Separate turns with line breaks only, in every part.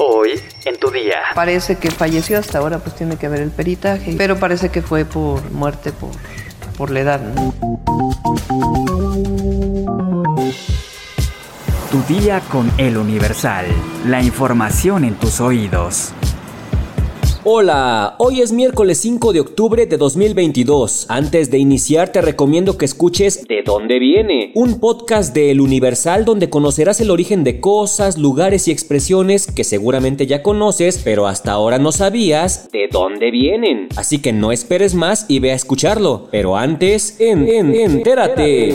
Hoy en tu día.
Parece que falleció hasta ahora, pues tiene que haber el peritaje, pero parece que fue por muerte por, por la edad.
Tu día con el Universal. La información en tus oídos.
Hola, hoy es miércoles 5 de octubre de 2022. Antes de iniciar te recomiendo que escuches De dónde viene, un podcast de El Universal donde conocerás el origen de cosas, lugares y expresiones que seguramente ya conoces, pero hasta ahora no sabías de dónde vienen. Así que no esperes más y ve a escucharlo. Pero antes, en, en, entérate.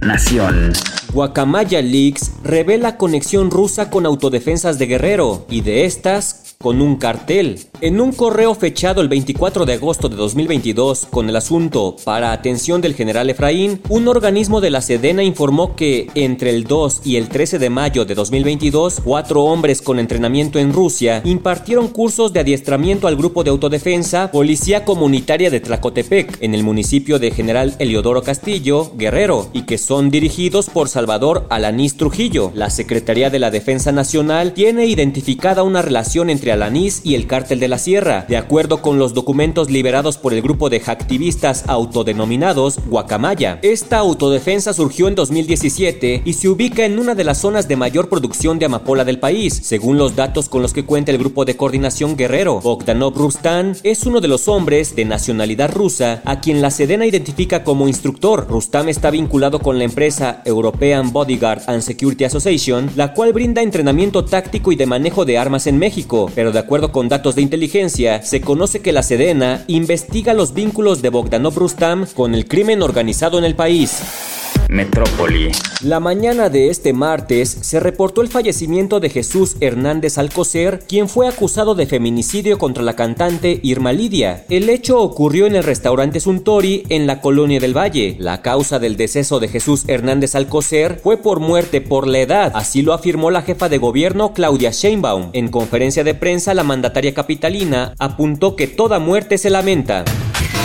Nación.
Guacamaya Leaks revela conexión rusa con autodefensas de Guerrero y de estas con un cartel. En un correo fechado el 24 de agosto de 2022 con el asunto para atención del general Efraín, un organismo de la Sedena informó que entre el 2 y el 13 de mayo de 2022, cuatro hombres con entrenamiento en Rusia impartieron cursos de adiestramiento al grupo de autodefensa Policía Comunitaria de Tlacotepec en el municipio de General Eliodoro Castillo, Guerrero, y que son dirigidos por Salvador Alanís Trujillo. La Secretaría de la Defensa Nacional tiene identificada una relación entre Alanís y el cártel de la Sierra, de acuerdo con los documentos liberados por el grupo de activistas autodenominados Guacamaya. Esta autodefensa surgió en 2017 y se ubica en una de las zonas de mayor producción de amapola del país, según los datos con los que cuenta el grupo de coordinación guerrero. Bogdanov Rustan es uno de los hombres de nacionalidad rusa a quien la Sedena identifica como instructor. Rustam está vinculado con la empresa European Bodyguard and Security Association, la cual brinda entrenamiento táctico y de manejo de armas en México, pero de acuerdo con datos de inteligencia, se conoce que la Sedena investiga los vínculos de Bogdanov Rustam con el crimen organizado en el país.
Metrópoli.
La mañana de este martes se reportó el fallecimiento de Jesús Hernández Alcocer, quien fue acusado de feminicidio contra la cantante Irma Lidia. El hecho ocurrió en el restaurante Suntory en la colonia del Valle. La causa del deceso de Jesús Hernández Alcocer fue por muerte por la edad, así lo afirmó la jefa de gobierno Claudia Sheinbaum. En conferencia de prensa, la mandataria capitalina apuntó que toda muerte se lamenta.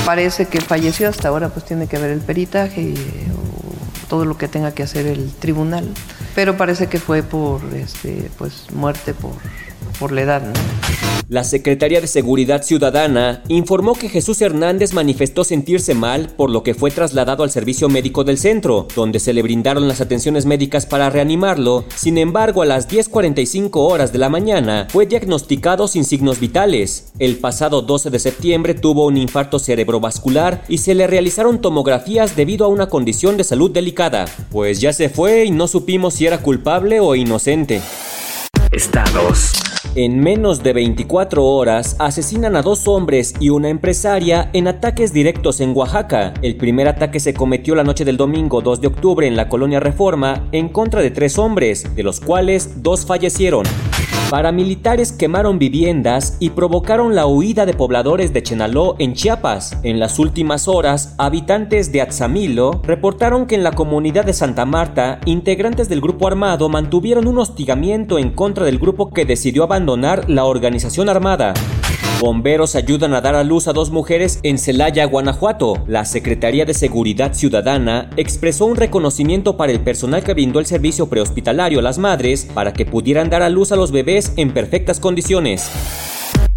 Parece que falleció hasta ahora, pues tiene que haber el peritaje todo lo que tenga que hacer el tribunal. Pero parece que fue por este, pues, muerte por, por la edad.
La Secretaría de Seguridad Ciudadana informó que Jesús Hernández manifestó sentirse mal, por lo que fue trasladado al servicio médico del centro, donde se le brindaron las atenciones médicas para reanimarlo. Sin embargo, a las 10.45 horas de la mañana fue diagnosticado sin signos vitales. El pasado 12 de septiembre tuvo un infarto cerebrovascular y se le realizaron tomografías debido a una condición de salud delicada. Pues ya se fue y no supimos si era culpable o inocente.
Estados.
En menos de 24 horas asesinan a dos hombres y una empresaria en ataques directos en Oaxaca. El primer ataque se cometió la noche del domingo 2 de octubre en la colonia Reforma en contra de tres hombres, de los cuales dos fallecieron. Paramilitares quemaron viviendas y provocaron la huida de pobladores de Chenaló en Chiapas. En las últimas horas, habitantes de Atzamilo reportaron que en la comunidad de Santa Marta, integrantes del grupo armado mantuvieron un hostigamiento en contra del grupo que decidió abandonar la organización armada. Bomberos ayudan a dar a luz a dos mujeres en Celaya, Guanajuato. La Secretaría de Seguridad Ciudadana expresó un reconocimiento para el personal que brindó el servicio prehospitalario a las madres para que pudieran dar a luz a los bebés en perfectas condiciones.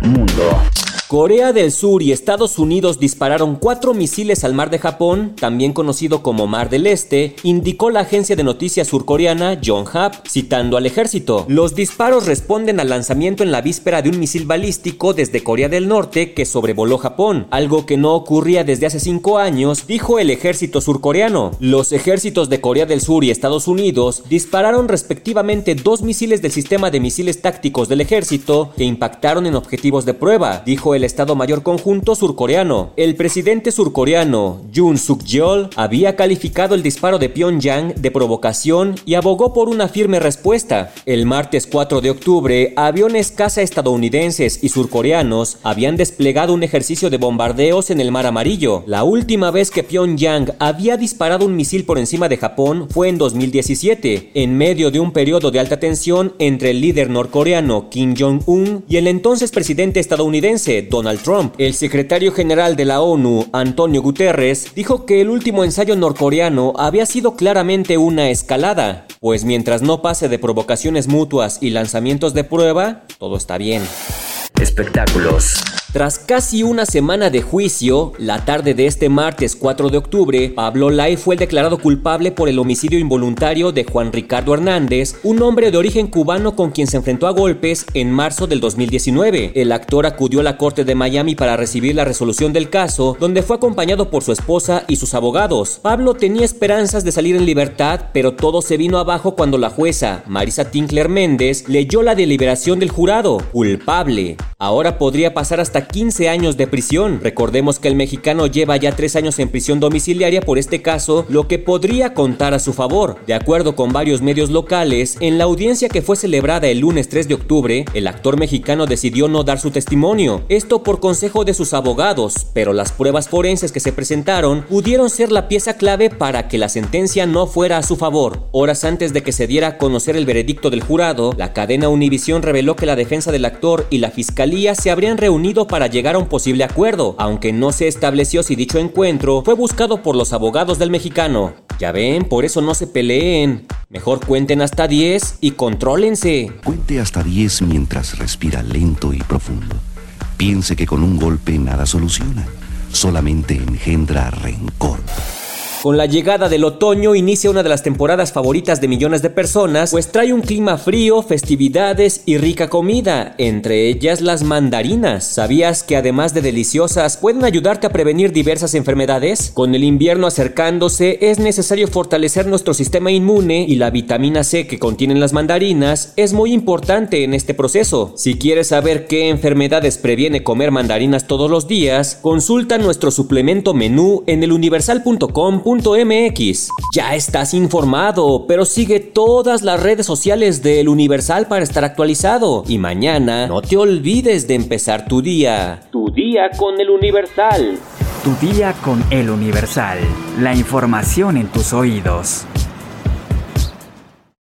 Mundo.
Corea del Sur y Estados Unidos dispararon cuatro misiles al mar de Japón, también conocido como Mar del Este, indicó la agencia de noticias surcoreana Yonhap, citando al ejército. Los disparos responden al lanzamiento en la víspera de un misil balístico desde Corea del Norte que sobrevoló Japón, algo que no ocurría desde hace cinco años, dijo el ejército surcoreano. Los ejércitos de Corea del Sur y Estados Unidos dispararon respectivamente dos misiles del sistema de misiles tácticos del ejército que impactaron en objetivos de prueba, dijo el Estado Mayor Conjunto surcoreano. El presidente surcoreano, Yoon Suk-yeol, había calificado el disparo de Pyongyang de provocación y abogó por una firme respuesta. El martes 4 de octubre, aviones caza estadounidenses y surcoreanos habían desplegado un ejercicio de bombardeos en el Mar Amarillo. La última vez que Pyongyang había disparado un misil por encima de Japón fue en 2017, en medio de un periodo de alta tensión entre el líder norcoreano Kim Jong-un y el entonces presidente estadounidense Donald Trump. El secretario general de la ONU, Antonio Guterres, dijo que el último ensayo norcoreano había sido claramente una escalada, pues mientras no pase de provocaciones mutuas y lanzamientos de prueba, todo está bien.
Espectáculos.
Tras casi una semana de juicio, la tarde de este martes 4 de octubre, Pablo Lai fue declarado culpable por el homicidio involuntario de Juan Ricardo Hernández, un hombre de origen cubano con quien se enfrentó a golpes en marzo del 2019. El actor acudió a la corte de Miami para recibir la resolución del caso, donde fue acompañado por su esposa y sus abogados. Pablo tenía esperanzas de salir en libertad, pero todo se vino abajo cuando la jueza, Marisa Tinkler Méndez, leyó la deliberación del jurado, culpable. Ahora podría pasar hasta 15 años de prisión. Recordemos que el mexicano lleva ya 3 años en prisión domiciliaria por este caso, lo que podría contar a su favor. De acuerdo con varios medios locales, en la audiencia que fue celebrada el lunes 3 de octubre, el actor mexicano decidió no dar su testimonio. Esto por consejo de sus abogados, pero las pruebas forenses que se presentaron pudieron ser la pieza clave para que la sentencia no fuera a su favor. Horas antes de que se diera a conocer el veredicto del jurado, la cadena Univisión reveló que la defensa del actor y la fiscalía se habrían reunido para llegar a un posible acuerdo, aunque no se estableció si dicho encuentro fue buscado por los abogados del mexicano. Ya ven, por eso no se peleen. Mejor cuenten hasta 10 y contrólense.
Cuente hasta 10 mientras respira lento y profundo. Piense que con un golpe nada soluciona, solamente engendra rencor.
Con la llegada del otoño inicia una de las temporadas favoritas de millones de personas, pues trae un clima frío, festividades y rica comida, entre ellas las mandarinas. ¿Sabías que además de deliciosas pueden ayudarte a prevenir diversas enfermedades? Con el invierno acercándose es necesario fortalecer nuestro sistema inmune y la vitamina C que contienen las mandarinas es muy importante en este proceso. Si quieres saber qué enfermedades previene comer mandarinas todos los días, consulta nuestro suplemento menú en eluniversal.com MX. Ya estás informado, pero sigue todas las redes sociales de El Universal para estar actualizado. Y mañana no te olvides de empezar tu día. Tu día con El Universal.
Tu día con El Universal. La información en tus oídos.